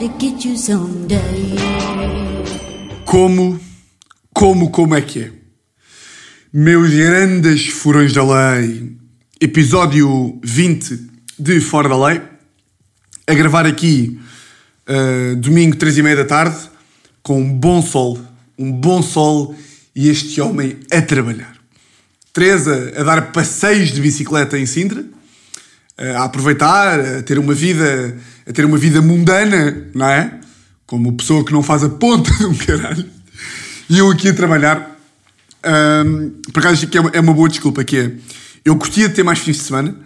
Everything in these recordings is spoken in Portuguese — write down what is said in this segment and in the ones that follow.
to get you someday. Como, como, como é que é? Meus grandes furões da lei, episódio 20 de Fora da Lei, a gravar aqui uh, domingo, 3 e meia da tarde, com um bom sol, um bom sol e este homem a trabalhar. Teresa a dar passeios de bicicleta em Sintra, uh, a aproveitar, a ter uma vida, a ter uma vida mundana, não é? Como pessoa que não faz a ponta de um caralho. E eu aqui a trabalhar. Um, por acaso, que é uma, é uma boa desculpa, que é... Eu curtia de ter mais fins de semana,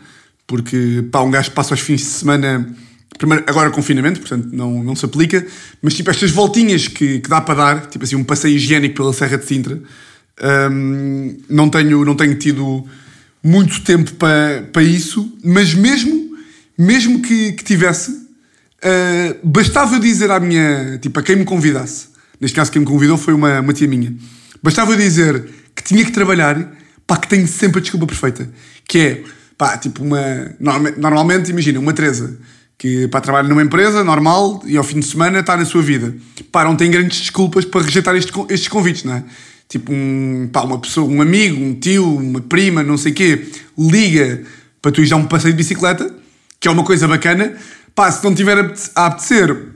porque, pá, um gajo passa os fins de semana... Primeiro, agora confinamento, portanto não, não se aplica, mas tipo estas voltinhas que, que dá para dar, tipo assim, um passeio higiênico pela Serra de Sintra, um, não, tenho, não tenho tido muito tempo para, para isso, mas mesmo, mesmo que, que tivesse, uh, bastava eu dizer à minha, tipo, a quem me convidasse, neste caso quem me convidou foi uma, uma tia minha, bastava eu dizer que tinha que trabalhar, pá, que tenho sempre a desculpa perfeita, que é, pá, tipo uma, normalmente, imagina, uma Teresa, que pá, trabalha numa empresa normal e ao fim de semana está na sua vida. Pá, não tem grandes desculpas para rejeitar estes, estes convites, não é? Tipo, um, pá, uma pessoa, um amigo, um tio, uma prima, não sei o quê, liga para tu ir dar um passeio de bicicleta, que é uma coisa bacana. Pá, se não tiver a apetecer,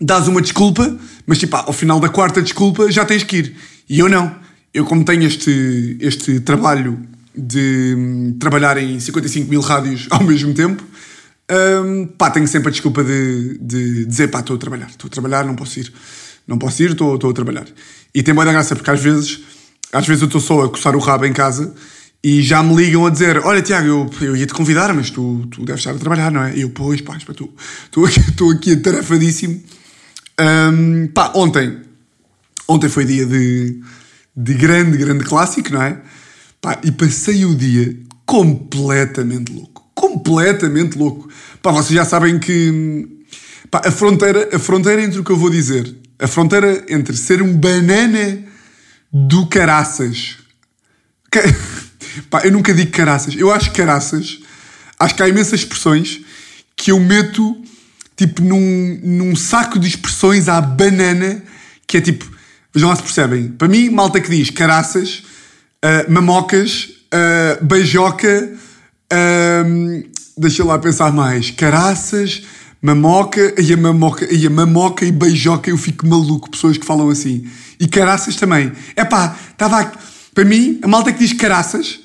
dás uma desculpa, mas tipo, pá, ao final da quarta desculpa já tens que ir. E eu não. Eu, como tenho este, este trabalho de hum, trabalhar em 55 mil rádios ao mesmo tempo, hum, pá, tenho sempre a desculpa de, de dizer, pá, estou a trabalhar, estou a trabalhar, não posso ir. Não posso ir, estou, a trabalhar. E tem boa da graça, porque às vezes, às vezes eu estou só a coçar o rabo em casa e já me ligam a dizer: Olha, Tiago, eu, eu ia te convidar, mas tu, tu deves estar a trabalhar, não é? E eu, pois, pá, estou, estou, aqui, estou aqui atarefadíssimo. Um, pá, ontem, ontem foi dia de, de grande, grande clássico, não é? Pá, e passei o dia completamente louco. Completamente louco. Pá, vocês já sabem que pá, a, fronteira, a fronteira entre o que eu vou dizer a fronteira entre ser um banana do caraças. Que... Pá, eu nunca digo caraças. Eu acho caraças. Acho que há imensas expressões que eu meto tipo num, num saco de expressões à banana que é tipo. Vejam lá se percebem. Para mim, malta que diz caraças, uh, mamocas, uh, beijoca. Uh, deixa lá pensar mais. Caraças Mamoca e a mamoca e a mamoca e beijoca eu fico maluco, pessoas que falam assim. E caraças também. É pá, estava para mim, a malta que diz caraças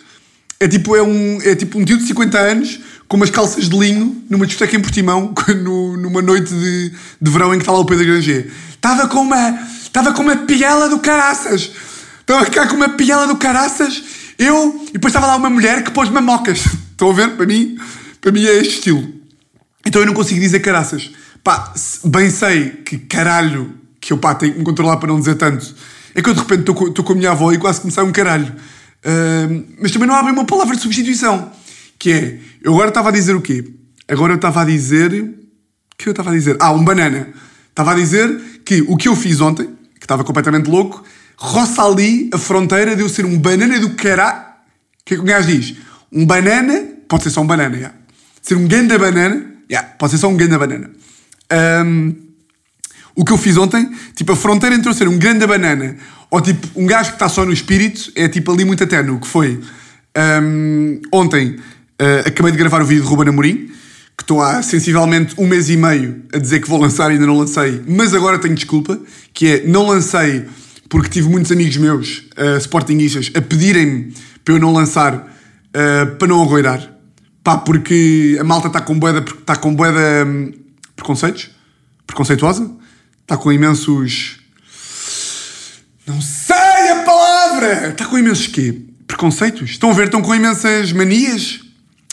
é tipo, é um, é tipo um tio de 50 anos com umas calças de linho numa discoteca em Portimão no, numa noite de, de verão em que está lá o Pedro Granger. Estava com uma estava com uma piela do caraças. Estava cá com uma piela do caraças. Eu, e depois estava lá uma mulher que pôs mamocas. Estão a ver? Para mim, para mim é este estilo. Então eu não consigo dizer caraças. Pá, bem sei que caralho, que eu pá, tenho que me controlar para não dizer tanto. É que eu de repente estou com a minha avó e quase sai um caralho. Uh, mas também não bem uma palavra de substituição. Que é, eu agora estava a dizer o quê? Agora eu estava a dizer. O que eu estava a dizer? Ah, um banana. Estava a dizer que o que eu fiz ontem, que estava completamente louco, roça ali a fronteira de eu ser um banana do caralho. O que é que o gajo diz? Um banana, pode ser só um banana, já. Ser um ganda banana Yeah, pode ser só um grande banana. Um, o que eu fiz ontem, tipo, a fronteira entre eu ser um grande banana ou tipo um gajo que está só no espírito é tipo ali muito eterno. Que foi? Um, ontem uh, acabei de gravar o vídeo de Ruben Amorim, que estou há sensivelmente um mês e meio a dizer que vou lançar e ainda não lancei, mas agora tenho desculpa, que é não lancei porque tive muitos amigos meus, uh, a pedirem-me para eu não lançar uh, para não agoirar. Pá, porque a malta está com boeda, está com boeda hum, preconceitos, preconceituosa, está com imensos. Não sei a palavra! Está com imensos quê? Preconceitos? Estão a ver? Estão com imensas manias,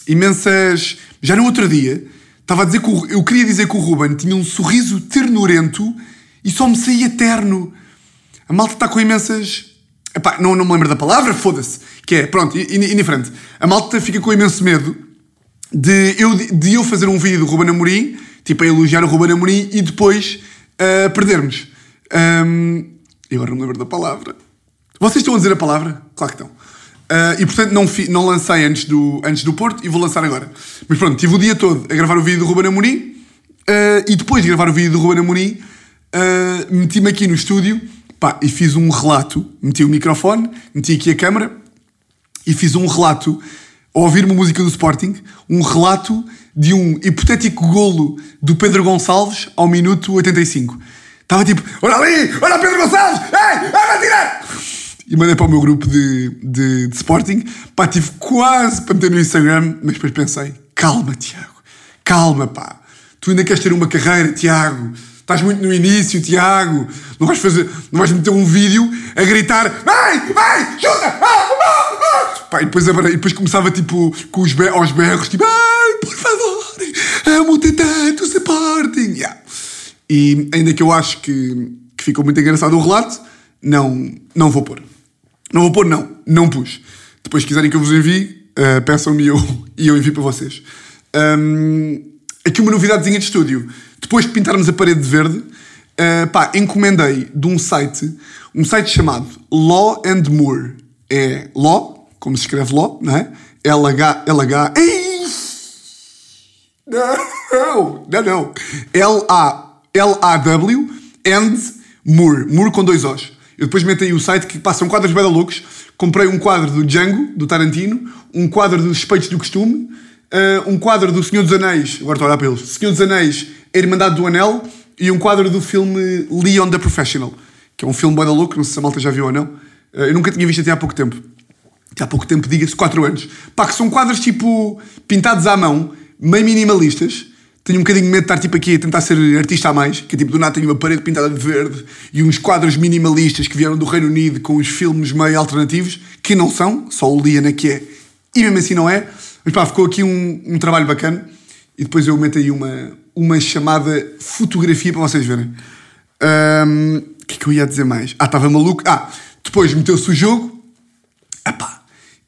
imensas. Já no outro dia, estava a dizer que o... eu queria dizer que o Ruben tinha um sorriso ternurento e só me saía terno. A malta está com imensas. Epá, não, não me lembro da palavra, foda-se. Que é, pronto, indiferente. A malta fica com imenso medo de eu, de eu fazer um vídeo do Ruben Amorim, tipo a elogiar o Ruben Amorim e depois uh, perdermos. Um, e agora não me lembro da palavra. Vocês estão a dizer a palavra? Claro que estão. Uh, e portanto não, fi, não lancei antes do, antes do Porto e vou lançar agora. Mas pronto, tive o dia todo a gravar o vídeo do Ruben Amorim. Uh, e depois de gravar o vídeo do Ruben Amorim, uh, meti-me aqui no estúdio pá, e fiz um relato. Meti o microfone, meti aqui a câmera e fiz um relato, ao ouvir uma música do Sporting, um relato de um hipotético golo do Pedro Gonçalves ao minuto 85. Estava tipo, olha ali, olha Pedro Gonçalves, ei, vai tirar! E mandei para o meu grupo de, de, de Sporting. Pá, tive quase para meter no Instagram, mas depois pensei, calma, Tiago, calma, pá. Tu ainda queres ter uma carreira, Tiago. Estás muito no início, Tiago. Não vais fazer, não vais meter um vídeo a gritar, vai, vai, chuta! Ah, ah, ah. Pá, e depois, e depois começava tipo com os aos berros, tipo, ai, por favor, amo-te tanto, Sporting. Yeah. E ainda que eu acho que, que ficou muito engraçado o relato, não, não vou pôr. Não vou pôr, não. Não pus. Depois, se quiserem que eu vos envie, uh, peçam-me e eu, e eu envio para vocês. Um, aqui uma novidadezinha de estúdio. Depois de pintarmos a parede de verde, uh, pá, encomendei de um site, um site chamado Law and Moore. É Law, como se escreve Law, não é? L-H, L-H, não, não, não. L-A, L-A-W and Moore. Moore com dois Os. Eu depois meto aí o site que passam quadros bem loucos. Comprei um quadro do Django, do Tarantino, um quadro dos Suspeitos do Costume, uh, um quadro do Senhor dos Anéis, agora estou a olhar para eles, Senhor dos Anéis, A Irmandade do Anel, e um quadro do filme Leon the Professional, que é um filme bem louco, não sei se a malta já viu ou não. Uh, eu nunca tinha visto até há pouco tempo. Até há pouco tempo, diga-se 4 anos. Pá, que são quadros tipo pintados à mão, meio minimalistas, tenho um bocadinho de medo de estar tipo aqui a tentar ser artista a mais, que é tipo do nada tenho uma parede pintada de verde e uns quadros minimalistas que vieram do Reino Unido com uns filmes meio alternativos, que não são, só o Liana que é, e mesmo assim não é. Mas pá, ficou aqui um, um trabalho bacana e depois eu meto aí uma, uma chamada fotografia para vocês verem. O um, que é que eu ia dizer mais? Ah, estava maluco. Ah, depois meteu-se o jogo. Epá,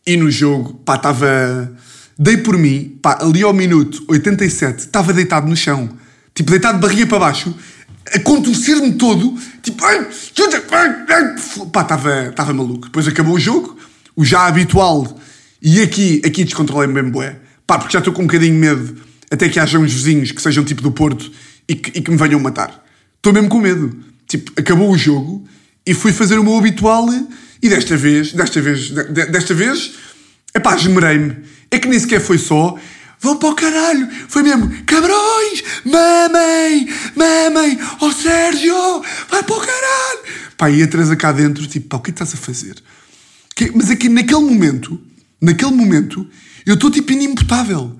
e no jogo, pá, estava Dei por mim, pá, ali ao minuto 87, estava deitado no chão, tipo, deitado de barriga para baixo, a contorcer-me todo, tipo, pá, estava, estava maluco. Depois acabou o jogo, o já habitual, e aqui, aqui descontrolei-me bem bué, pá, porque já estou com um bocadinho de medo, até que haja uns vizinhos que sejam tipo do Porto e que, e que me venham matar. Estou mesmo com medo. Tipo, acabou o jogo e fui fazer o meu habitual e desta vez, desta vez, desta vez, epá, esmerei-me é que nem sequer foi só. Vão para o caralho! Foi mesmo, cabrões! Mamem! Mamem! Oh, Sérgio! Vai para o caralho! Pá, e a Teresa cá dentro, tipo, pá, o que estás a fazer? Que, mas aqui, naquele momento, naquele momento, eu estou tipo inimputável.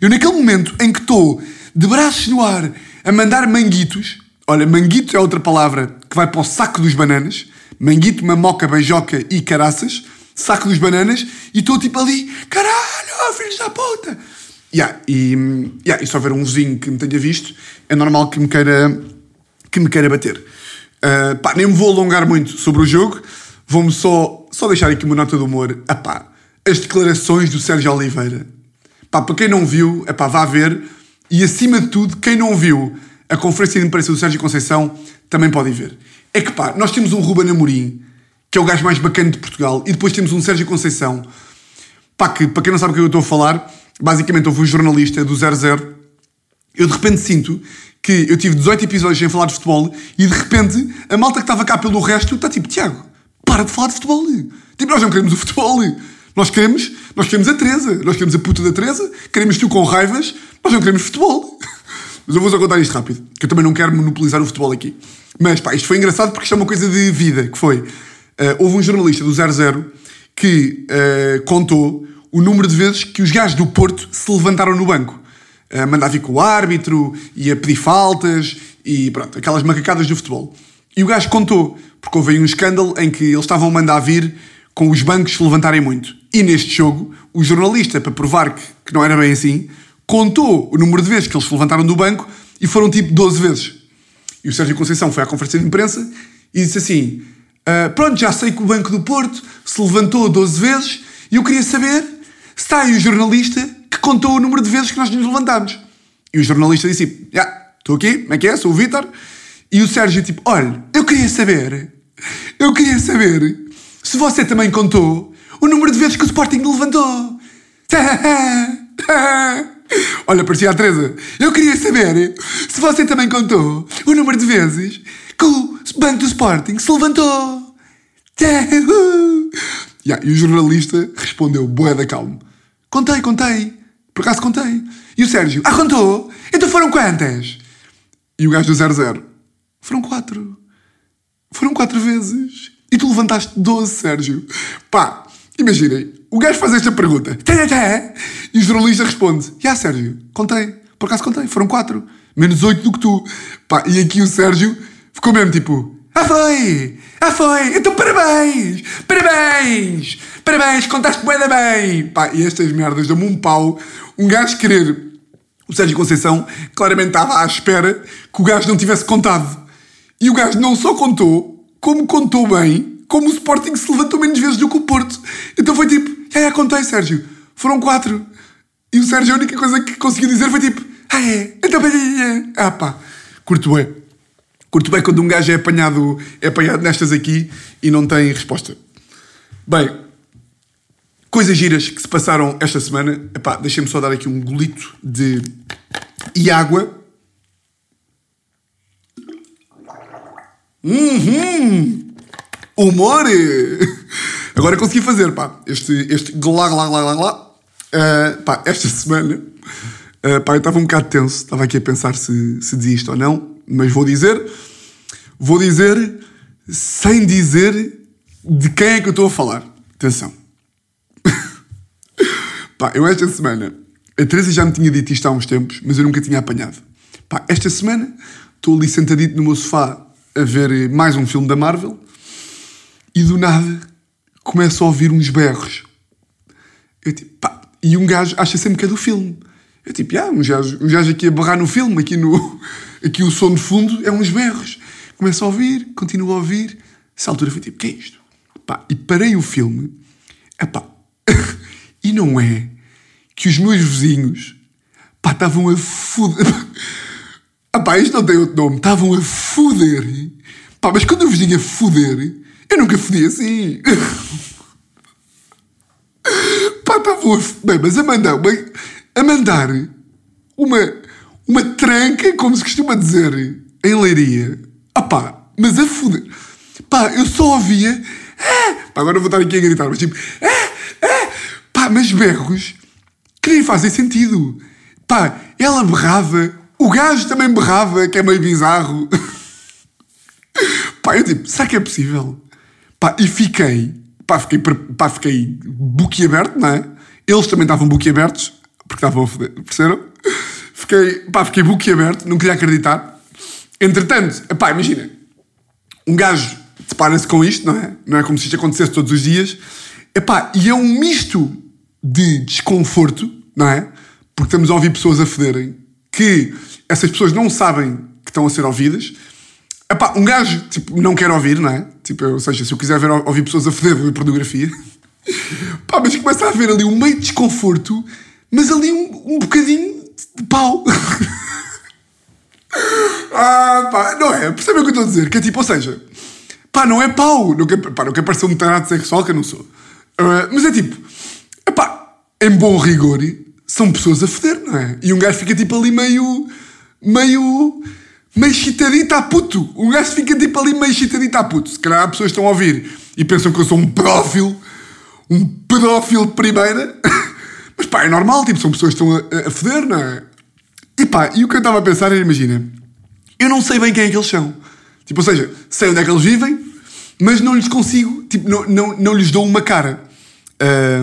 Eu, naquele momento em que estou de braços no ar a mandar manguitos, olha, manguito é outra palavra que vai para o saco dos bananas, manguito, mamoca, beijoca e caraças saco dos bananas e estou tipo ali, caralho, filhos da puta! Yeah, e, yeah, e se houver um vizinho que me tenha visto, é normal que me queira, que me queira bater. Uh, pá, nem me vou alongar muito sobre o jogo, vou-me só, só deixar aqui uma nota de humor. Epá, as declarações do Sérgio Oliveira. Pá, para quem não viu, epá, vá ver. E acima de tudo, quem não viu a conferência de imprensa do Sérgio Conceição também pode ver. É que pá, nós temos um Ruben Amorim que é o gajo mais bacana de Portugal. E depois temos um Sérgio Conceição, pá, que para quem não sabe o que eu estou a falar, basicamente eu fui jornalista do 00. Eu de repente sinto que eu tive 18 episódios sem falar de futebol e de repente a malta que estava cá pelo resto está tipo, Tiago, para de falar de futebol. Tipo, nós não queremos o futebol. Nós queremos, nós queremos a Teresa, nós queremos a puta da Teresa, queremos tu com raivas, nós não queremos futebol. Mas eu vou só contar isto rápido, que eu também não quero monopolizar o futebol aqui. Mas pá, isto foi engraçado porque isto é uma coisa de vida, que foi. Uh, houve um jornalista do 00 que uh, contou o número de vezes que os gajos do Porto se levantaram no banco. Uh, mandar vir com o árbitro e a pedir faltas e pronto, aquelas macacadas do futebol. E o gajo contou, porque houve aí um escândalo em que eles estavam a mandar vir com os bancos se levantarem muito. E neste jogo, o jornalista, para provar que, que não era bem assim, contou o número de vezes que eles se levantaram do banco e foram tipo 12 vezes. E o Sérgio Conceição foi à conferência de imprensa e disse assim: Uh, pronto, já sei que o Banco do Porto se levantou 12 vezes e eu queria saber se está aí o jornalista que contou o número de vezes que nós nos levantámos. E o jornalista disse: Já, yeah, estou aqui, como é que é? Sou o Vítor. E o Sérgio, tipo, olha, eu queria saber, eu queria saber se você também contou o número de vezes que o Sporting levantou. Olha, parecia a Teresa. Eu queria saber se você também contou o número de vezes que o Banco do Sporting se levantou. Yeah, e o jornalista respondeu, boé da calma. Contei, contei. Por acaso contei. E o Sérgio, ah, contou? Então foram quantas? E o gajo do 00, foram quatro. Foram quatro vezes. E tu levantaste 12, Sérgio. Pá, imaginem, o gajo faz esta pergunta. Tê, tê, e o jornalista responde, já, Sérgio, contei. Por acaso contei, foram quatro. Menos oito do que tu. Pá, e aqui o Sérgio ficou mesmo tipo, ah foi! Ah foi! Então parabéns! Parabéns! Parabéns! Contaste bué da bem! Pá, e estas merdas dão-me um pau. Um gajo querer... O Sérgio Conceição claramente estava à espera que o gajo não tivesse contado. E o gajo não só contou, como contou bem, como o Sporting se levantou menos vezes do que o Porto. Então foi tipo, é, é, contei, Sérgio. Foram quatro. E o Sérgio a única coisa que conseguiu dizer foi tipo, ah é, então... Ah pá, curto bem. Curto bem quando um gajo é apanhado, é apanhado nestas aqui e não tem resposta. Bem, coisas giras que se passaram esta semana. Epá, deixem-me só dar aqui um golito de e água. Uhum! Humor! Agora consegui fazer, pá. Este, este glá, glá, glá, glá. Uh, pá, esta semana, uh, pá, eu estava um bocado tenso. Estava aqui a pensar se, se dizia isto ou não mas vou dizer, vou dizer sem dizer de quem é que eu estou a falar. Atenção. Pá, eu esta semana, a Teresa já me tinha dito isto há uns tempos, mas eu nunca tinha apanhado. Pá, esta semana estou ali sentadito no meu sofá a ver mais um filme da Marvel e do nada começo a ouvir uns berros. Eu tipo, pá, e um gajo acha sempre que é do filme. Eu tipo, ah, um gajo, um gajo aqui a berrar no filme, aqui no, Aqui o som de fundo é uns berros. Começo a ouvir, continuo a ouvir. Essa altura foi tipo, que é isto? Pá, e parei o filme. Epá, e não é que os meus vizinhos pá, estavam a foder. Epá, isto não tem outro nome. Estavam a foder. Pá, mas quando vos digo a foder, eu nunca fodi assim. Pá, estavam a... Bem, mas a mandar, uma, a mandar uma uma tranca, como se costuma dizer em Leiria. Ah pá, mas a foder. Pá, eu só ouvia. Ah! Pá, agora vou estar aqui a gritar, mas tipo. Ah! Ah! Pá, mas berros que nem fazem sentido. Pá, ela berrava, o gajo também berrava, que é meio bizarro. Pá, eu tipo, será que é possível? Pá, e fiquei, pá, fiquei, pá, fiquei boquiaberto, não é? Eles também estavam boquiabertos, porque estavam a foder, perceberam? Fiquei, pá, fiquei boquiaberto, não queria acreditar. Entretanto, pá, imagina, um gajo depara-se com isto, não é? Não é como se isto acontecesse todos os dias. Epá, e é um misto de desconforto, não é? Porque estamos a ouvir pessoas a federem, que essas pessoas não sabem que estão a ser ouvidas. Epá, um gajo, tipo, não quer ouvir, não é? Tipo, ou seja, se eu quiser ver, ouvir pessoas a feder, vou ver pornografia. Pá, mas começa a haver ali um meio de desconforto, mas ali um, um bocadinho pau. ah, pá, não é? Percebem o que eu estou a dizer? Que é tipo, ou seja, pá, não é pau. Não quer, pá, não quer parecer um tarado sexual que eu não sou. Uh, mas é tipo, pá, em bom rigor, são pessoas a foder, não é? E um gajo fica tipo ali meio. meio. meio chitadito a puto. Um gajo fica tipo ali meio chitadito a puto. Se calhar há pessoas estão a ouvir e pensam que eu sou um pedófilo. Um pedófilo de primeira. Mas pá, é normal, tipo, são pessoas que estão a, a foder, não é? E pá, e o que eu estava a pensar era, imagina, eu não sei bem quem é que eles são. Tipo, ou seja, sei onde é que eles vivem, mas não lhes consigo, tipo, não, não, não lhes dou uma cara.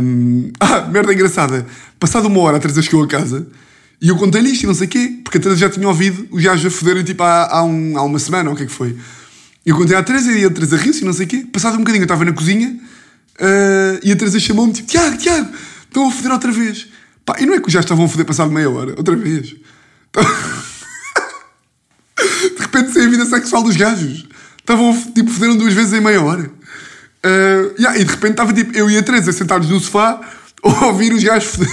Um, ah, merda engraçada. Passado uma hora, a Teresa chegou a casa e eu contei-lhe isto e não sei o quê, porque a Teresa já tinha ouvido os gajos a foderem tipo há, há, um, há uma semana, ou o que é que foi. Eu contei à Teresa e a Teresa riu-se e não sei o quê. Passado um bocadinho, eu estava na cozinha uh, e a Teresa chamou-me tipo: Tiago, Tiago, estão a foder outra vez. Pá, e não é que já estavam a foder passado meia hora, outra vez. de repente sei a vida sexual dos gajos. Estavam, tipo, foderam duas vezes em meia hora. Uh, yeah, e de repente estava tipo, eu e a Teresa sentados no sofá a ouvir os gajos foder.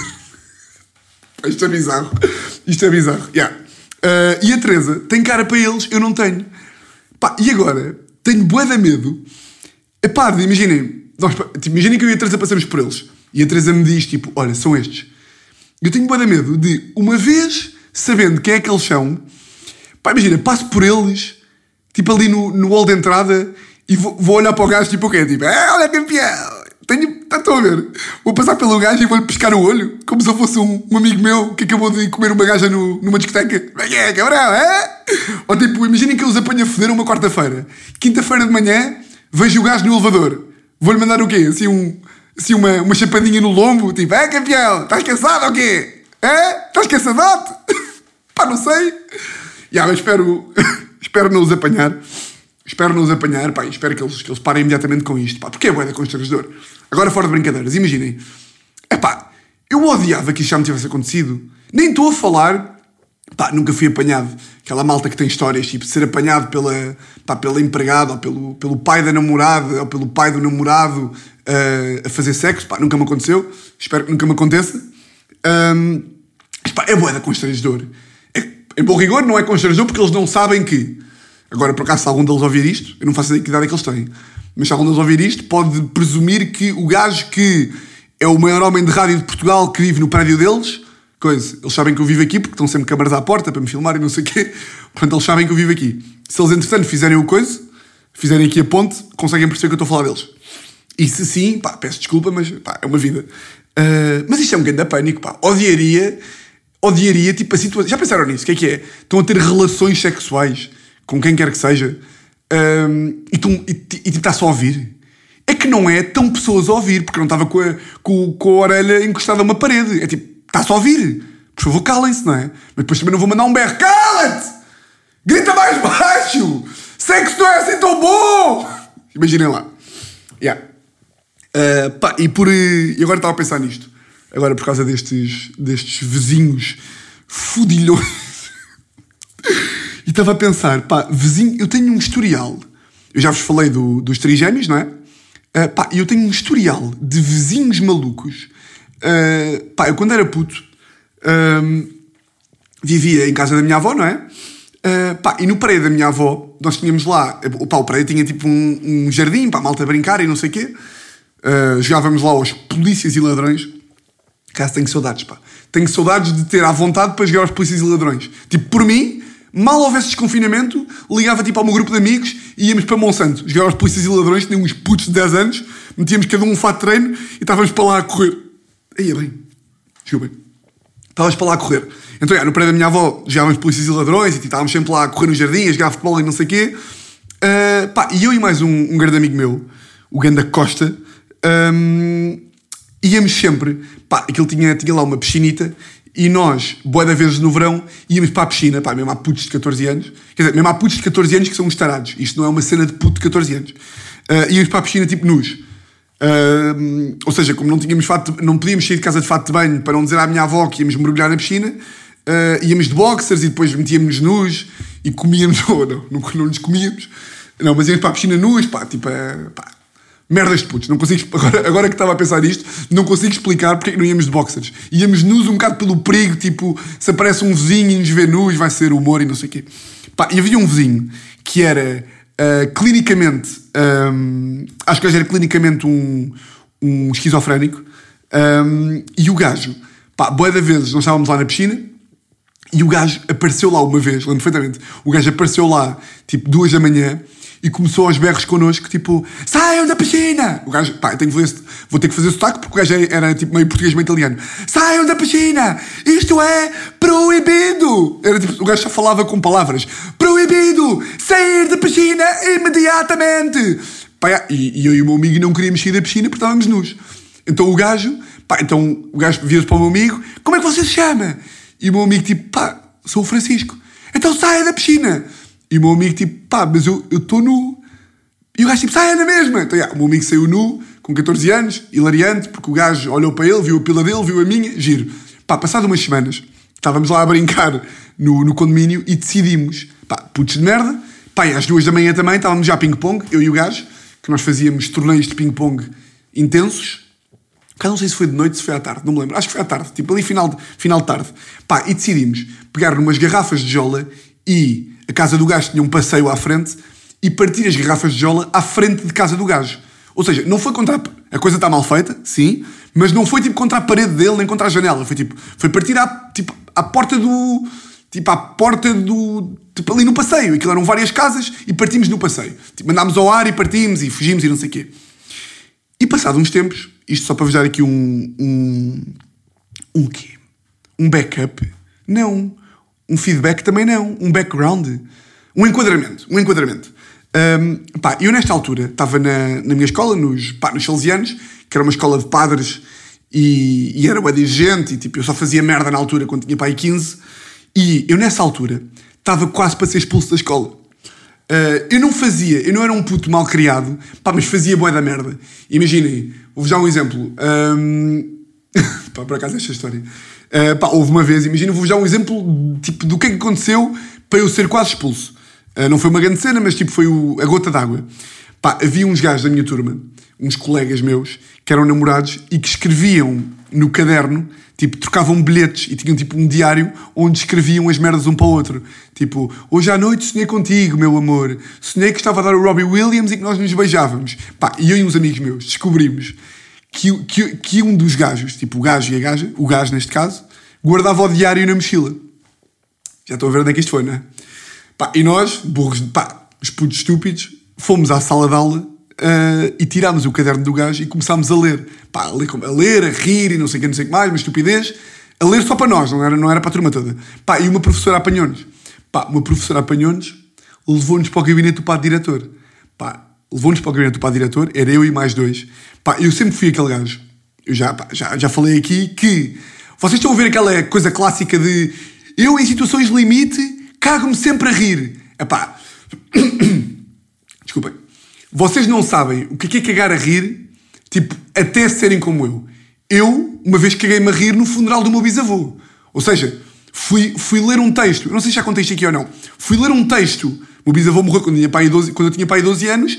Isto é bizarro. Isto é bizarro. Yeah. Uh, e a Teresa tem cara para eles, eu não tenho. Pá, e agora tenho bué de medo. Epá, imaginem, nós, tipo, imaginem que eu e a Teresa passamos por eles. E a Teresa me diz, tipo, olha, são estes. Eu tenho de medo de, uma vez sabendo quem é que eles são, pá, imagina, passo por eles, tipo ali no, no hall de entrada, e vou, vou olhar para o gajo, tipo o quê? Tipo, é, olha campeão! Tenho, tá, estão a ver? Vou passar pelo gajo e vou-lhe pescar o olho, como se eu fosse um, um amigo meu que acabou de comer uma gaja no, numa discoteca. Que é, cabrão, é? Ou tipo, imaginem que eu os apanho a foder uma quarta-feira. Quinta-feira de manhã, vejo o gajo no elevador. Vou-lhe mandar o quê? Assim, um, assim uma, uma chapadinha no lombo, tipo, é campeão, estás cansado ou quê? É? Estás cansadote? Pá, não sei. Já, mas espero, espero não os apanhar. Espero não os apanhar, pá, espero que eles, que eles parem imediatamente com isto, pá, porque é boeda constrangedor. Agora, fora de brincadeiras, imaginem. É pá, eu odiava que isto já me tivesse acontecido. Nem estou a falar, pá, nunca fui apanhado. Aquela malta que tem histórias, tipo, ser apanhado pela, pá, pela empregada, ou pelo, pelo pai da namorada, ou pelo pai do namorado uh, a fazer sexo, pá, nunca me aconteceu. Espero que nunca me aconteça. Um, pá, é boeda constrangedor. É, em bom rigor, não é constrangedor porque eles não sabem que Agora, por acaso, se algum deles ouvir isto, eu não faço ideia que idade é que eles têm, mas se algum deles ouvir isto, pode presumir que o gajo que é o maior homem de rádio de Portugal que vive no prédio deles, coisa, eles sabem que eu vivo aqui porque estão sempre câmaras à porta para me filmar e não sei o quê, portanto eles sabem que eu vivo aqui. Se eles, entretanto, fizerem o coisa, fizerem aqui a ponte, conseguem perceber que eu estou a falar deles. E se sim, pá, peço desculpa, mas pá, é uma vida. Uh, mas isto é um grande pânico, pá. Odiaria, odiaria, tipo, a situação. Já pensaram nisso? O que é que é? Estão a ter relações sexuais com quem quer que seja, um, e, tu, e, e, está só a ouvir. É que não é tão pessoas a ouvir, porque não estava com a, com, com a orelha encostada a uma parede. É tipo, está só a ouvir. Por favor, calem-se, não é? Mas depois também não vou mandar um berro. Cala-te! Grita mais baixo! Sexo não é assim tão bom! Imaginem lá. Yeah. Uh, pá, e, por, e agora estava a pensar nisto. Agora por causa destes, destes vizinhos fudilhões. E estava a pensar, pá, vizinho, eu tenho um historial. Eu já vos falei do, dos trigêmeos, não é? Uh, pá, eu tenho um historial de vizinhos malucos. Uh, pá, eu quando era puto, vivia em casa da minha avó, não é? Uh, pá, e no prédio da minha avó, nós tínhamos lá, pá, o prédio tinha tipo um, um jardim para a malta brincar e não sei o quê. Uh, jogávamos lá aos polícias e ladrões. Caso tenho saudades, pá. Tenho saudades de ter à vontade para jogar aos polícias e ladrões. Tipo, por mim, Mal houvesse desconfinamento, ligava tipo ao meu grupo de amigos e íamos para Monsanto. Jogar aos polícias e ladrões, tinha uns putos de 10 anos, metíamos cada um um fato de treino e estávamos para lá a correr. Aí é bem. Desculpem. Estávamos para lá a correr. Então, já, no prédio da minha avó, jogávamos polícias e ladrões e tipo, estávamos sempre lá a correr no jardim, a jogar futebol e não sei o quê. Uh, pá, e eu e mais um, um grande amigo meu, o Ganda Costa, um, íamos sempre. Pá, aquilo tinha, tinha lá uma piscinita e nós, boa da vezes no verão, íamos para a piscina, pá, mesmo há putos de 14 anos. Quer dizer, mesmo há putos de 14 anos que são uns tarados. Isto não é uma cena de puto de 14 anos. Uh, íamos para a piscina tipo nus. Uh, ou seja, como não tínhamos fato, não podíamos sair de casa de fato de banho para não dizer à minha avó que íamos mergulhar na piscina, uh, íamos de boxers e depois metíamos nus e comíamos, ou não, não, não nos comíamos. Não, mas íamos para a piscina nus, pá, tipo, pá, Merdas de putos. Não consigo, agora, agora que estava a pensar isto, não consigo explicar porque é que não íamos de boxers. Íamos nus um bocado pelo perigo, tipo, se aparece um vizinho e nos vê nus, vai ser humor e não sei o quê. Pá, e havia um vizinho que era uh, clinicamente, um, acho que era clinicamente um, um esquizofrénico, um, e o gajo, pá, boa da vezes nós estávamos lá na piscina, e o gajo apareceu lá uma vez, lembro perfeitamente, o gajo apareceu lá, tipo, duas da manhã, e começou aos berros connosco, tipo, saiam da piscina! O gajo, pá, tenho que fazer, vou ter que fazer sotaque porque o gajo era tipo meio português, meio italiano. Saiam da piscina! Isto é proibido! Era, tipo, o gajo só falava com palavras. Proibido! Sair da piscina imediatamente! Pá, e, e eu e o meu amigo não queríamos sair da piscina porque estávamos nus. Então o gajo, pá, então o gajo via-se para o meu amigo, como é que você se chama? E o meu amigo, tipo, pá, sou o Francisco. Então saia da piscina! E o meu amigo, tipo, pá, mas eu estou nu. E o gajo, tipo, sai na mesma. Então, yeah, o meu amigo saiu nu, com 14 anos, hilariante, porque o gajo olhou para ele, viu a pila dele, viu a minha, giro. Pá, passado umas semanas, estávamos lá a brincar no, no condomínio e decidimos, pá, putos de merda, pá, às duas da manhã também estávamos já ping-pong, eu e o gajo, que nós fazíamos torneios de ping-pong intensos. Cá não sei se foi de noite, se foi à tarde, não me lembro. Acho que foi à tarde, tipo ali final de, final de tarde. Pá, e decidimos pegar numas garrafas de jola e a casa do gajo tinha um passeio à frente e partir as garrafas de jola à frente de casa do gajo. Ou seja, não foi contra a, a coisa está mal feita, sim, mas não foi tipo contra a parede dele nem contra a janela. Foi tipo, foi partir à, tipo, à porta do. Tipo, à porta do. Tipo, ali no passeio. Aquilo eram várias casas e partimos no passeio. Tipo, mandámos ao ar e partimos e fugimos e não sei o quê. E passado uns tempos, isto só para vos dar aqui um. Um, um quê? Um backup? Não. Um feedback também não. Um background. Um enquadramento. Um enquadramento. Um, pá, eu nesta altura estava na, na minha escola, nos, pá, nos Salesianos, que era uma escola de padres e, e era uma de gente, e tipo, eu só fazia merda na altura quando tinha pai 15, e eu nessa altura estava quase para ser expulso da escola. Uh, eu não fazia, eu não era um puto mal criado, pá, mas fazia boé da merda. Imaginem, vou-vos dar um exemplo. Um... pá, por acaso esta história. Uh, pá, houve uma vez, imagina, vou-vos dar um exemplo tipo, do que é que aconteceu para eu ser quase expulso. Uh, não foi uma grande cena, mas tipo, foi o, a gota d'água. Pá, havia uns gajos da minha turma, uns colegas meus, que eram namorados e que escreviam no caderno, tipo, trocavam bilhetes e tinham tipo um diário onde escreviam as merdas um para o outro. Tipo, hoje à noite sonhei contigo, meu amor. Sonhei que estava a dar o Robbie Williams e que nós nos beijávamos. Pá, e eu e uns amigos meus descobrimos que, que, que um dos gajos, tipo o gajo e a gaja, o gajo neste caso, guardava o diário na mochila. Já estou a ver onde é que isto foi, não é? Pá, e nós, burros, pá, os putos estúpidos, fomos à sala de aula uh, e tirámos o caderno do gajo e começámos a ler. Pá, a ler, a, ler, a rir e não sei o que, não sei o que mais, uma estupidez. A ler só para nós, não era, não era para a turma toda. Pá, e uma professora apanhou-nos. Pá, uma professora apanhou-nos, levou-nos para o gabinete do padre diretor. Pá, levou-nos para o gabinete do padre diretor, era eu e mais dois. Pá, eu sempre fui aquele gajo. Eu já, pá, já, já falei aqui que vocês estão a ver aquela coisa clássica de eu em situações limite cago-me sempre a rir. Epá, desculpem. Vocês não sabem o que é cagar a rir, tipo, até serem como eu. Eu, uma vez caguei-me a rir no funeral do meu bisavô. Ou seja, fui, fui ler um texto, eu não sei se já contei isto aqui ou não, fui ler um texto, o meu bisavô morreu quando, tinha pai 12, quando eu tinha pai 12 anos,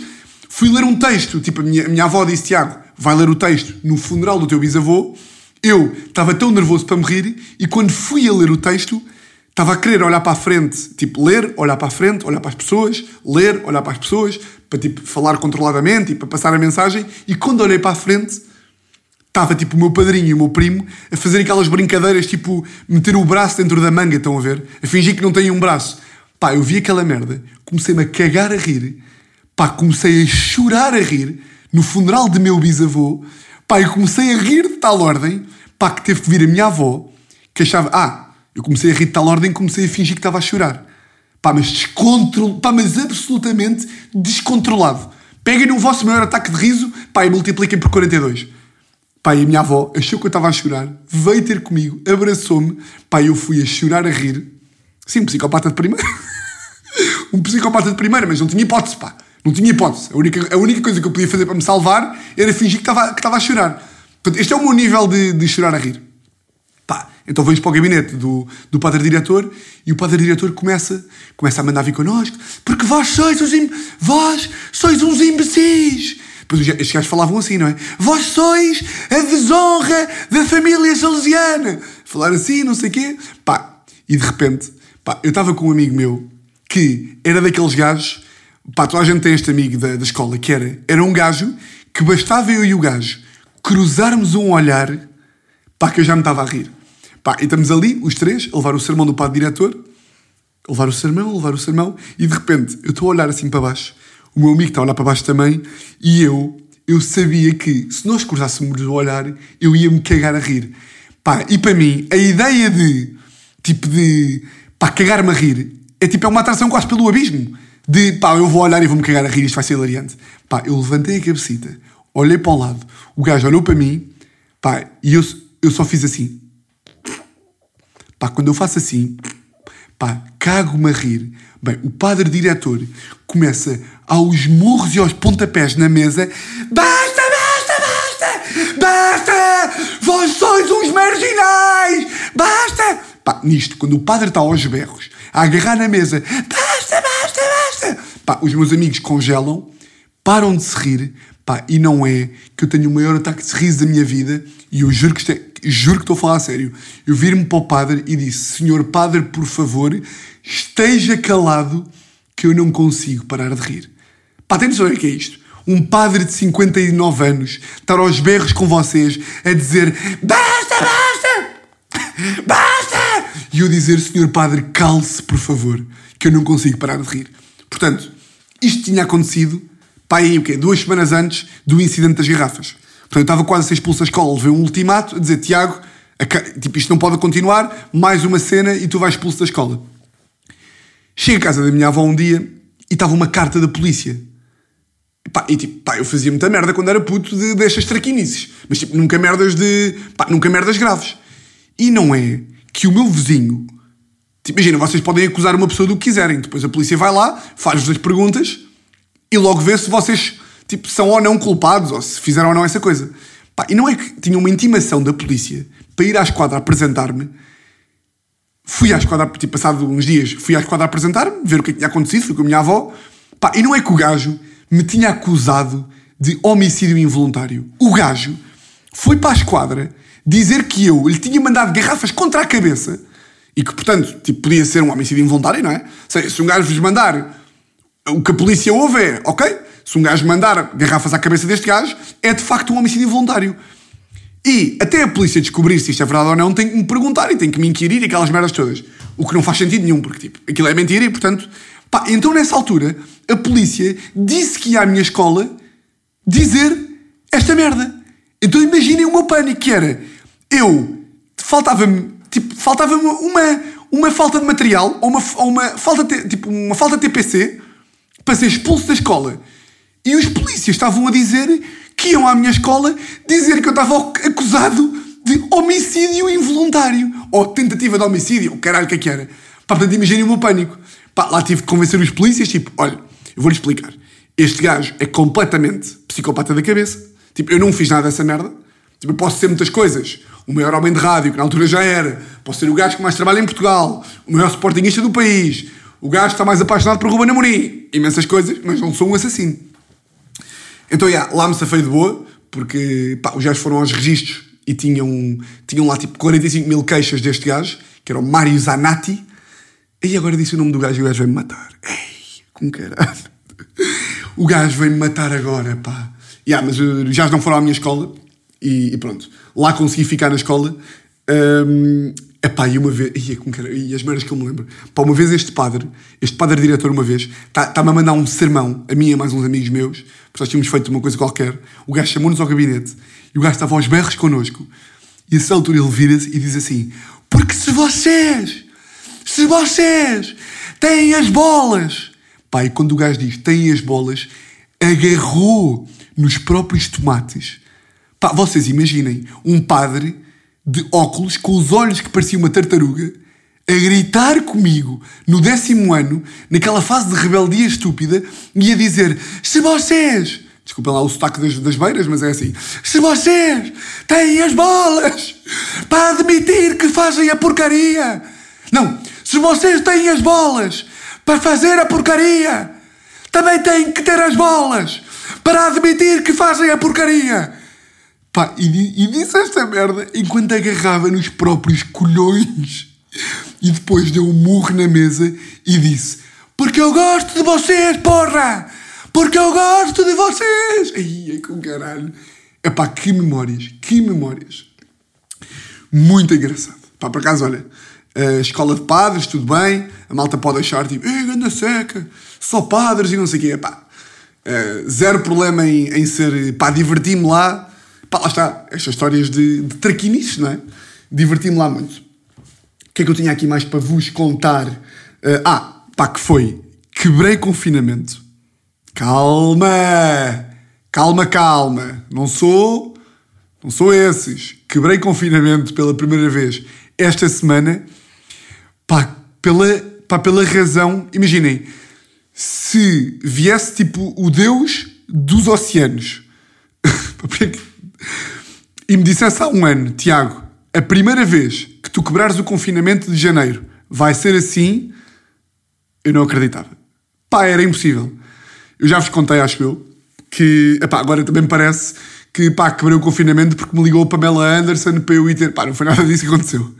fui ler um texto, tipo, a minha, a minha avó disse, Tiago, vai ler o texto no funeral do teu bisavô, eu estava tão nervoso para me rir, e quando fui a ler o texto, estava a querer olhar para a frente, tipo, ler, olhar para a frente, olhar para as pessoas, ler, olhar para as pessoas, para tipo, falar controladamente e para passar a mensagem. E quando olhei para a frente, estava tipo o meu padrinho e o meu primo a fazer aquelas brincadeiras, tipo, meter o braço dentro da manga, estão a ver? A fingir que não têm um braço. Pá, eu vi aquela merda, comecei-me a cagar a rir, pá, comecei a chorar a rir no funeral de meu bisavô, pá, eu comecei a rir de tal ordem, pá, que teve que vir a minha avó, que achava, ah, eu comecei a rir de tal ordem comecei a fingir que estava a chorar. Pá, mas descontrol... Pá, mas absolutamente descontrolado. Peguem no vosso maior ataque de riso, pá, e multipliquem por 42. Pá, e a minha avó achou que eu estava a chorar, veio ter comigo, abraçou-me, pá, eu fui a chorar a rir. Sim, um psicopata de primeira. um psicopata de primeira, mas não tinha hipótese, pá. Não tinha hipótese. A única, a única coisa que eu podia fazer para me salvar era fingir que estava, que a chorar. Portanto, este é o meu nível de, de chorar a rir. Então vamos para o gabinete do, do padre diretor e o padre diretor começa, começa a mandar vir connosco, porque vós sois uns, vós sois uns imbecis. Depois estes gajos falavam assim, não é? Vós sois a desonra da família salesiana. Falar assim, não sei o quê. Pá, e de repente, pá, eu estava com um amigo meu que era daqueles gajos, pá, toda a gente tem este amigo da, da escola, que era, era um gajo que bastava eu e o gajo cruzarmos um olhar, pá, que eu já me estava a rir. Pá, e estamos ali, os três, a levar o sermão do padre diretor, a levar o sermão, a levar o sermão, e de repente eu estou a olhar assim para baixo, o meu amigo está a olhar para baixo também, e eu, eu sabia que se nós cruzássemos o olhar, eu ia-me cagar a rir. Pá, e para mim, a ideia de, tipo de, pá, cagar-me a rir, é tipo, é uma atração quase pelo abismo. De, pá, eu vou olhar e vou-me cagar a rir, isto vai ser hilariante. Pá, eu levantei a cabecita, olhei para o lado, o gajo olhou para mim, pá, e eu, eu só fiz assim. Pá, quando eu faço assim, pá, cago-me a rir. Bem, o padre diretor começa aos murros e aos pontapés na mesa. Basta, basta, basta! Basta! Vós sois uns marginais! Basta! Pá, nisto, quando o padre está aos berros, a agarrar na mesa. Basta, basta, basta! Pá, os meus amigos congelam, param de se rir, pá, e não é que eu tenho o maior ataque de riso da minha vida, e eu juro que isto é, juro que estou a falar a sério. Eu vir-me para o padre e disse: Senhor padre, por favor, esteja calado que eu não consigo parar de rir. Pá, tem o que é isto? um padre de 59 anos estar aos berros com vocês a dizer basta, basta, basta! E eu dizer, senhor padre, cale-se, por favor, que eu não consigo parar de rir. Portanto, isto tinha acontecido, pá, aí o quê? Duas semanas antes do incidente das garrafas. Portanto, eu estava quase a ser expulso da escola, levei um ultimato a dizer, Tiago, tipo, isto não pode continuar, mais uma cena e tu vais expulso da escola. Chego à casa da minha avó um dia e estava uma carta da polícia. Pá, e tipo, pá, eu fazia muita merda quando era puto de, destas traquinices. Mas tipo, nunca merdas de. Pá, nunca merdas graves. E não é que o meu vizinho. Tipo, imagina, vocês podem acusar uma pessoa do que quiserem. Depois a polícia vai lá, faz-vos as perguntas e logo vê se vocês tipo, são ou não culpados ou se fizeram ou não essa coisa. Pá, e não é que tinha uma intimação da polícia para ir à esquadra apresentar-me. Fui à esquadra, tipo, passado uns dias, fui à esquadra apresentar-me, ver o que, é tinha acontecido, fui com a minha avó. Pá, e não é que o gajo me tinha acusado de homicídio involuntário. O gajo foi para a esquadra dizer que eu lhe tinha mandado garrafas contra a cabeça e que, portanto, tipo, podia ser um homicídio involuntário, não é? Se um gajo vos mandar o que a polícia ouve é, ok, se um gajo mandar garrafas à cabeça deste gajo, é de facto um homicídio involuntário. E até a polícia descobrir se isto é verdade ou não, tem que me perguntar e tem que me inquirir aquelas merdas todas. O que não faz sentido nenhum, porque tipo, aquilo é mentira e, portanto, pá, então nessa altura, a polícia disse que ia à minha escola dizer esta merda. Então imaginem o meu pânico, que era eu, faltava-me, tipo, faltava-me uma, uma falta de material ou uma, ou uma, falta, tipo, uma falta de TPC para ser expulso da escola. E os polícias estavam a dizer que iam à minha escola dizer que eu estava acusado de homicídio involuntário. Ou tentativa de homicídio, o caralho que é que era. Pá, portanto, imaginem o meu pânico. Pá, lá tive que convencer os polícias, tipo, olha, eu vou-lhe explicar. Este gajo é completamente psicopata da cabeça. Tipo, eu não fiz nada dessa merda. Tipo, eu posso ser muitas coisas. O maior homem de rádio, que na altura já era. Posso ser o gajo que mais trabalha em Portugal. O maior sportingista do país. O gajo que está mais apaixonado por Ruben Amorim. Imensas coisas, mas não sou um assassino. Então, yeah, lá me safei de boa, porque pá, os gajos foram aos registros e tinham, tinham lá tipo 45 mil queixas deste gajo, que era o Mário Zanatti. E agora disse o nome do gajo e o gajo veio-me matar. Ei, com caralho. O gajo veio-me matar agora, pá. Yeah, mas os gajos não foram à minha escola e, e, pronto. Lá consegui ficar na escola. Um, Epá, e uma vez, ia, como era, e as merdas que eu me lembro. Pá, uma vez este padre, este padre diretor, uma vez, está-me tá a mandar um sermão, a mim e a mais uns amigos meus, porque nós tínhamos feito uma coisa qualquer. O gajo chamou-nos ao gabinete e o gajo estava aos berros connosco. E a altura ele vira-se e diz assim: Porque se vocês, se vocês têm as bolas. Pá, e quando o gajo diz têm as bolas, agarrou nos próprios tomates. Pá, vocês imaginem, um padre de óculos, com os olhos que parecia uma tartaruga, a gritar comigo no décimo ano, naquela fase de rebeldia estúpida, e a dizer: Se vocês. Desculpem lá o sotaque das, das beiras, mas é assim. Se vocês têm as bolas para admitir que fazem a porcaria. Não, se vocês têm as bolas para fazer a porcaria, também têm que ter as bolas para admitir que fazem a porcaria. Pá, e, e disse esta merda enquanto agarrava nos próprios colhões. E depois deu um murro na mesa e disse: Porque eu gosto de vocês, porra! Porque eu gosto de vocês! Ai, é com caralho. É pá, que memórias, que memórias. Muito engraçado. Pá, por acaso, olha, a escola de padres, tudo bem, a malta pode achar tipo, ei, ganda seca, só padres e não sei o quê. Pá, uh, zero problema em, em ser, pá, diverti-me lá Pá, lá está, estas histórias de, de traquinices, não é? Diverti-me lá muito. O que é que eu tinha aqui mais para vos contar? Uh, ah, pá, que foi? Quebrei confinamento. Calma! Calma, calma. Não sou. Não sou esses. Quebrei confinamento pela primeira vez esta semana. Pá, pela, pá, pela razão. Imaginem, se viesse tipo o Deus dos oceanos. e me dissesse há um ano, Tiago, a primeira vez que tu quebrares o confinamento de janeiro vai ser assim, eu não acreditava. Pá, era impossível. Eu já vos contei, acho eu, que epá, agora também me parece que pá, quebrei o confinamento porque me ligou a Pamela Anderson para eu ir ter. Pá, não foi nada disso que aconteceu.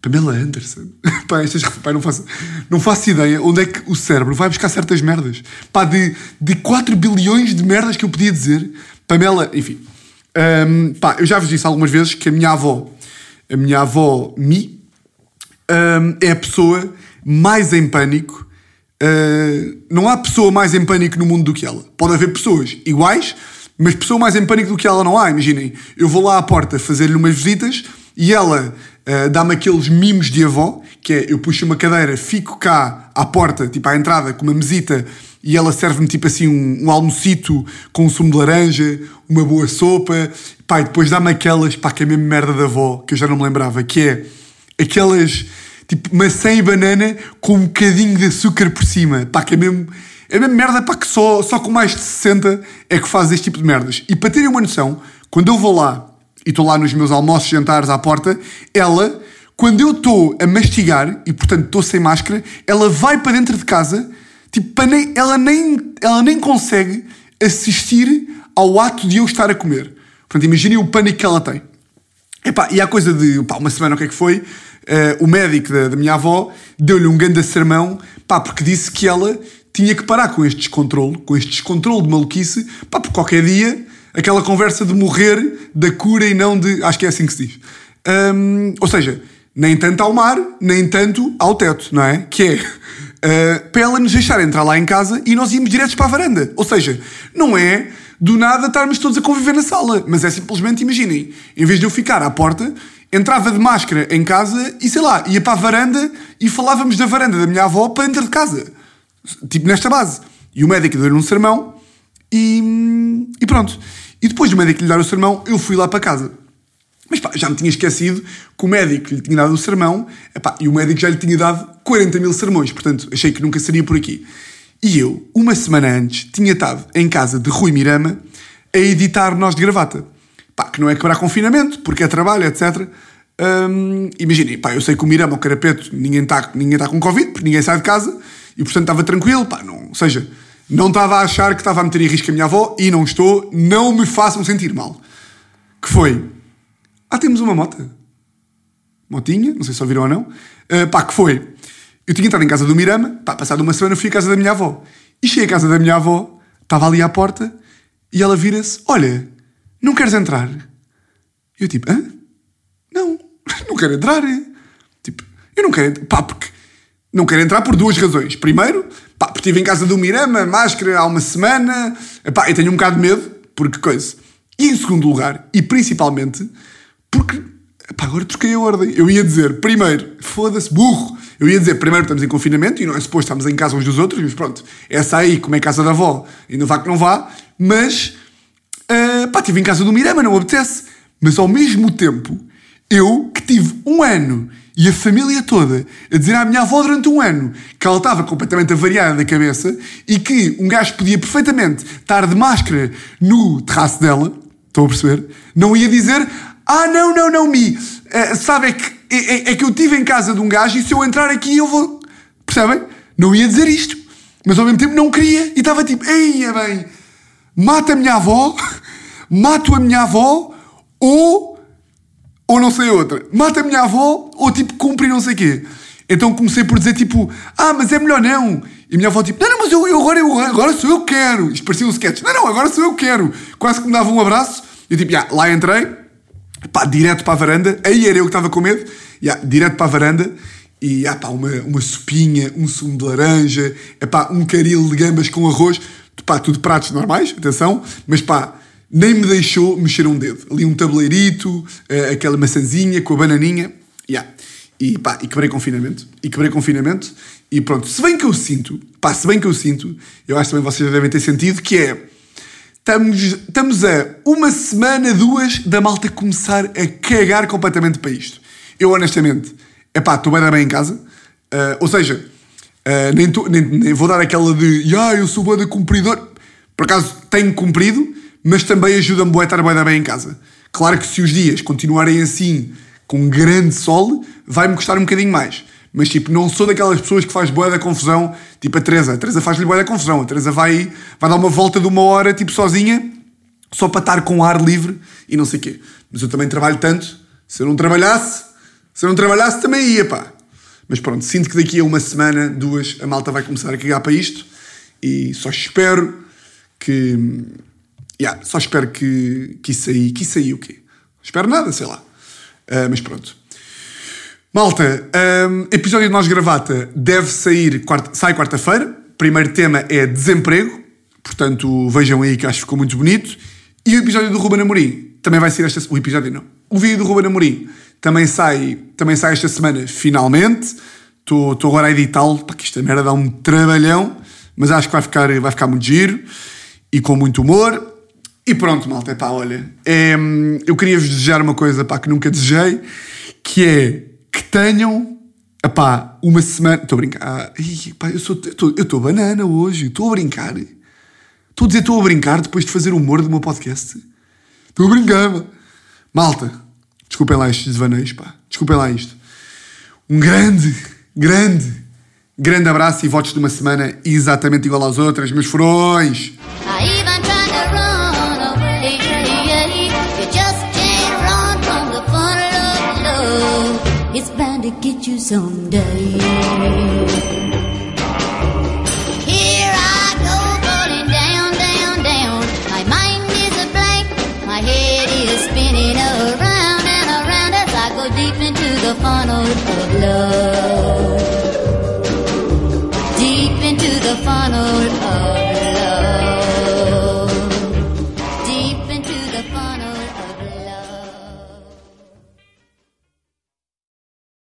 Pamela Anderson. Pá, estas, pá, não, faço, não faço ideia onde é que o cérebro vai buscar certas merdas. Pá, de, de 4 bilhões de merdas que eu podia dizer. Pamela, enfim. Um, pá, eu já vos disse algumas vezes que a minha avó, a minha avó Mi, um, é a pessoa mais em pânico. Uh, não há pessoa mais em pânico no mundo do que ela. Pode haver pessoas iguais, mas pessoa mais em pânico do que ela não há. Imaginem, eu vou lá à porta fazer-lhe umas visitas e ela uh, dá-me aqueles mimos de avó, que é eu puxo uma cadeira, fico cá à porta, tipo à entrada, com uma mesita, e ela serve-me tipo assim um, um almocito com um sumo de laranja, uma boa sopa, pá, e depois dá-me aquelas, pá, que é a mesma merda da avó, que eu já não me lembrava, que é aquelas tipo maçã e banana com um bocadinho de açúcar por cima, pá, que é mesmo. É a mesma merda, pá, que só, só com mais de 60 é que faz este tipo de merdas. E para terem uma noção, quando eu vou lá e estou lá nos meus almoços, jantares à porta, ela, quando eu estou a mastigar, e portanto estou sem máscara, ela vai para dentro de casa, tipo, ela, nem, ela nem consegue assistir ao ato de eu estar a comer. Portanto, imaginem o pânico que ela tem. Epá, e há coisa de pá, uma semana, o que é que foi? Uh, o médico da, da minha avó deu-lhe um grande sermão, pá, porque disse que ela tinha que parar com este descontrole, com este descontrole de maluquice, pá, porque qualquer dia aquela conversa de morrer da cura e não de. Acho que é assim que se diz. Um, ou seja, nem tanto ao mar, nem tanto ao teto, não é? Que é. Uh, para ela nos deixar entrar lá em casa e nós íamos diretos para a varanda. Ou seja, não é do nada estarmos todos a conviver na sala, mas é simplesmente, imaginem, em vez de eu ficar à porta, entrava de máscara em casa e sei lá, ia para a varanda e falávamos da varanda da minha avó para dentro de casa. Tipo nesta base. E o médico deu-lhe um sermão e, e pronto. E depois do médico lhe dar o sermão, eu fui lá para casa. Mas pá, já me tinha esquecido que o médico lhe tinha dado o sermão epá, e o médico já lhe tinha dado 40 mil sermões, portanto achei que nunca seria por aqui. E eu, uma semana antes, tinha estado em casa de Rui Mirama a editar Nós de Gravata. Pá, que não é quebrar confinamento, porque é trabalho, etc. Hum, Imaginem, pá, eu sei que o Mirama, o Carapeto, ninguém está ninguém tá com Covid, porque ninguém sai de casa, e portanto estava tranquilo, pá, não, ou seja, não estava a achar que estava a meter em risco a minha avó e não estou, não me façam sentir mal. Que foi? Ah, temos uma moto. Motinha, não sei se ouviram ou não. Uh, pá, que foi? Eu tinha entrado em casa do Mirama, pá, passado uma semana fui à casa da minha avó. E cheguei à casa da minha avó, estava ali à porta e ela vira-se: Olha, não queres entrar? E eu tipo: Hã? Não, não quero entrar. Tipo, eu não quero entrar. Pá, porque não quero entrar por duas razões. Primeiro, Pá, porque estive em casa do Mirama, máscara há uma semana. Pá, eu tenho um bocado de medo, porque coisa. E em segundo lugar, e principalmente, porque. Pá, agora troquei a ordem. Eu ia dizer, primeiro, foda-se, burro. Eu ia dizer, primeiro estamos em confinamento e não é suposto estamos em casa uns dos outros, mas pronto, essa aí, como é casa da avó, ainda vá que não vá, mas. Uh, pá, estive em casa do Mirama, não apetece. Mas ao mesmo tempo, eu que tive um ano e a família toda a dizer à minha avó durante um ano que ela estava completamente avariada da cabeça e que um gajo podia perfeitamente estar de máscara no terraço dela, estão a perceber? Não ia dizer, ah, não, não, não, Mi, uh, sabe, é que, é, é, é, que eu estive em casa de um gajo e se eu entrar aqui eu vou. Percebem? Não ia dizer isto. Mas ao mesmo tempo não queria e estava tipo, eia bem, mata a minha avó, mato a minha avó ou ou não sei outra. Mata a minha avó ou tipo cumpre não sei quê. Então comecei por dizer tipo, ah, mas é melhor não. E a minha avó tipo, não, não, mas eu, eu agora, eu, agora sou eu que quero. Isto parecia um sketch. Não, não, agora sou eu que quero. Quase que me dava um abraço. E eu tipo, yeah, lá entrei, pá, direto para a varanda. Aí era eu que estava com medo. Direto para a varanda. E ah, pá, uma, uma sopinha, um sumo de laranja, pá, um caril de gambas com arroz. Pá, tudo pratos normais, atenção. Mas pá, nem me deixou mexer um dedo. Ali um tabuleirito, uh, aquela maçãzinha com a bananinha. Yeah. E pá, e quebrei confinamento. E quebrei confinamento. E pronto, se bem que eu sinto, pá, se bem que eu sinto, eu acho que também vocês devem ter sentido, que é. Estamos, estamos a uma semana, duas, da malta começar a cagar completamente para isto. Eu, honestamente, é pá, estou bem, bem em casa. Uh, ou seja, uh, nem, tô, nem, nem, vou dar aquela de, ah, eu sou boa de cumpridor. Por acaso tenho cumprido, mas também ajuda-me a estar bem, bem em casa. Claro que se os dias continuarem assim, com grande sol, vai-me custar um bocadinho mais. Mas, tipo, não sou daquelas pessoas que faz boa da confusão, tipo a Teresa. A Teresa faz-lhe boa da confusão. A Teresa vai, vai dar uma volta de uma hora, tipo, sozinha, só para estar com ar livre e não sei o quê. Mas eu também trabalho tanto. Se eu não trabalhasse, Se eu não trabalhasse, também ia, pá. Mas pronto, sinto que daqui a uma semana, duas, a malta vai começar a cagar para isto. E só espero que. Yeah, só espero que, que isso aí. Que isso aí o quê? Espero nada, sei lá. Uh, mas pronto. Malta, um, episódio de Nós Gravata deve sair, quarta, sai quarta-feira. Primeiro tema é desemprego. Portanto, vejam aí que acho que ficou muito bonito. E o episódio do Ruben Amorim também vai ser esta O episódio não. O vídeo do Ruben Amorim também sai, também sai esta semana, finalmente. Estou agora a editá-lo, para esta merda dá um trabalhão, mas acho que vai ficar, vai ficar muito giro e com muito humor. E pronto, malta, pá, olha, é, eu queria vos desejar uma coisa pá, que nunca desejei, que é que tenham epá, uma semana. Estou a brincar. Ah, pá, eu estou banana hoje, estou a brincar. Estou a dizer estou a brincar depois de fazer humor do meu podcast. Estou a brincar. Malta, desculpem lá estes devaneios, pá. Desculpem lá isto. Um grande, grande, grande abraço e votos de uma semana exatamente igual às outras, meus furões. I go falling down, down, down. My mind is a blank. My head is spinning around and around as I go deep into the funnel of love. Deep into the funnel of